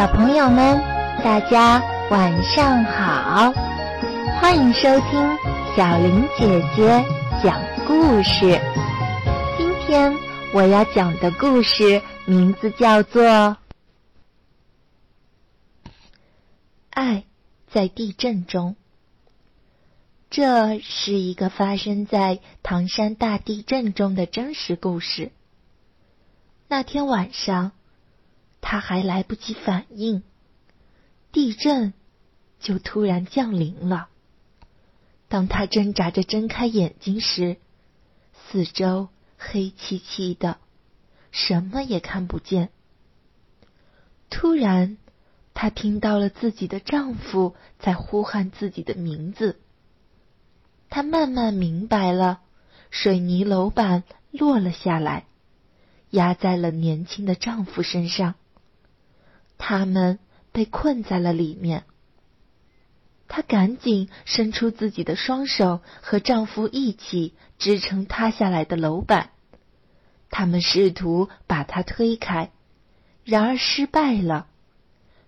小朋友们，大家晚上好！欢迎收听小林姐姐讲故事。今天我要讲的故事名字叫做《爱在地震中》。这是一个发生在唐山大地震中的真实故事。那天晚上。他还来不及反应，地震就突然降临了。当他挣扎着睁开眼睛时，四周黑漆漆的，什么也看不见。突然，她听到了自己的丈夫在呼喊自己的名字。她慢慢明白了，水泥楼板落了下来，压在了年轻的丈夫身上。他们被困在了里面。她赶紧伸出自己的双手，和丈夫一起支撑塌下来的楼板。他们试图把它推开，然而失败了。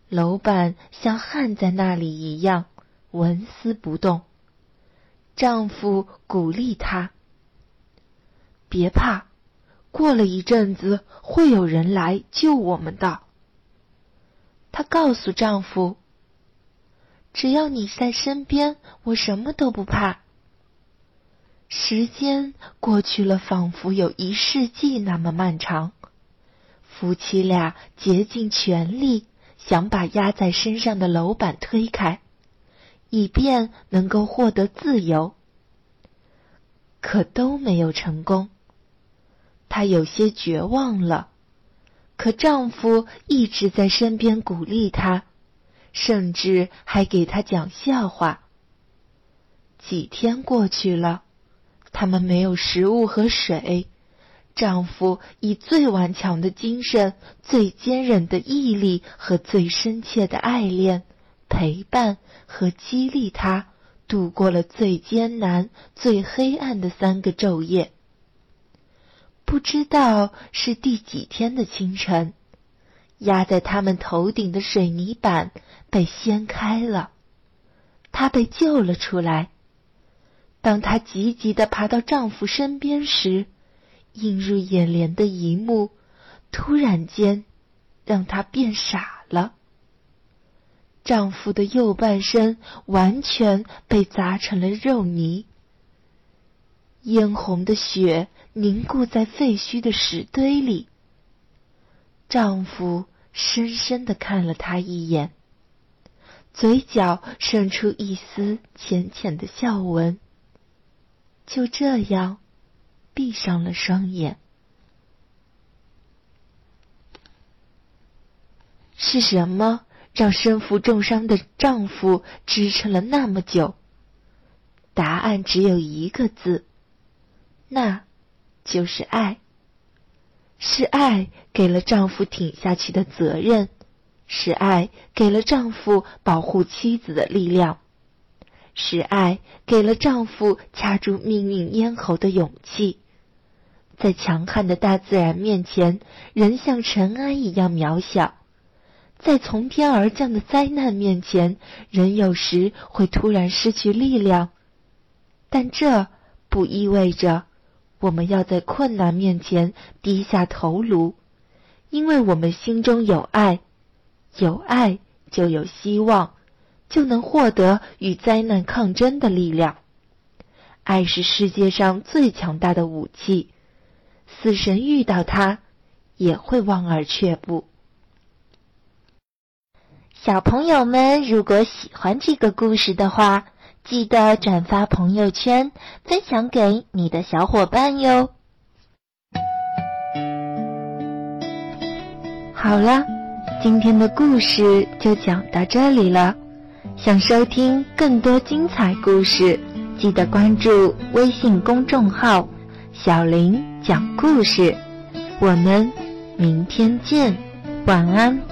楼板像焊在那里一样纹丝不动。丈夫鼓励她：“别怕，过了一阵子会有人来救我们的。”她告诉丈夫：“只要你在身边，我什么都不怕。”时间过去了，仿佛有一世纪那么漫长。夫妻俩竭尽全力想把压在身上的楼板推开，以便能够获得自由，可都没有成功。她有些绝望了。可丈夫一直在身边鼓励她，甚至还给她讲笑话。几天过去了，他们没有食物和水，丈夫以最顽强的精神、最坚韧的毅力和最深切的爱恋，陪伴和激励她度过了最艰难、最黑暗的三个昼夜。不知道是第几天的清晨，压在他们头顶的水泥板被掀开了，她被救了出来。当她急急的爬到丈夫身边时，映入眼帘的一幕突然间让她变傻了。丈夫的右半身完全被砸成了肉泥，嫣红的血。凝固在废墟的石堆里。丈夫深深的看了她一眼，嘴角渗出一丝浅浅的笑纹。就这样，闭上了双眼。是什么让身负重伤的丈夫支撑了那么久？答案只有一个字：那。就是爱，是爱给了丈夫挺下去的责任，是爱给了丈夫保护妻子的力量，是爱给了丈夫掐住命运咽喉的勇气。在强悍的大自然面前，人像尘埃一样渺小；在从天而降的灾难面前，人有时会突然失去力量。但这不意味着。我们要在困难面前低下头颅，因为我们心中有爱，有爱就有希望，就能获得与灾难抗争的力量。爱是世界上最强大的武器，死神遇到它也会望而却步。小朋友们，如果喜欢这个故事的话。记得转发朋友圈，分享给你的小伙伴哟。好了，今天的故事就讲到这里了。想收听更多精彩故事，记得关注微信公众号“小林讲故事”。我们明天见，晚安。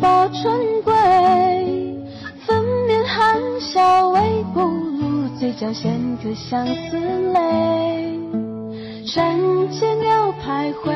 报春归。粉面含笑微不露，嘴角衔颗相思泪。山间鸟徘徊，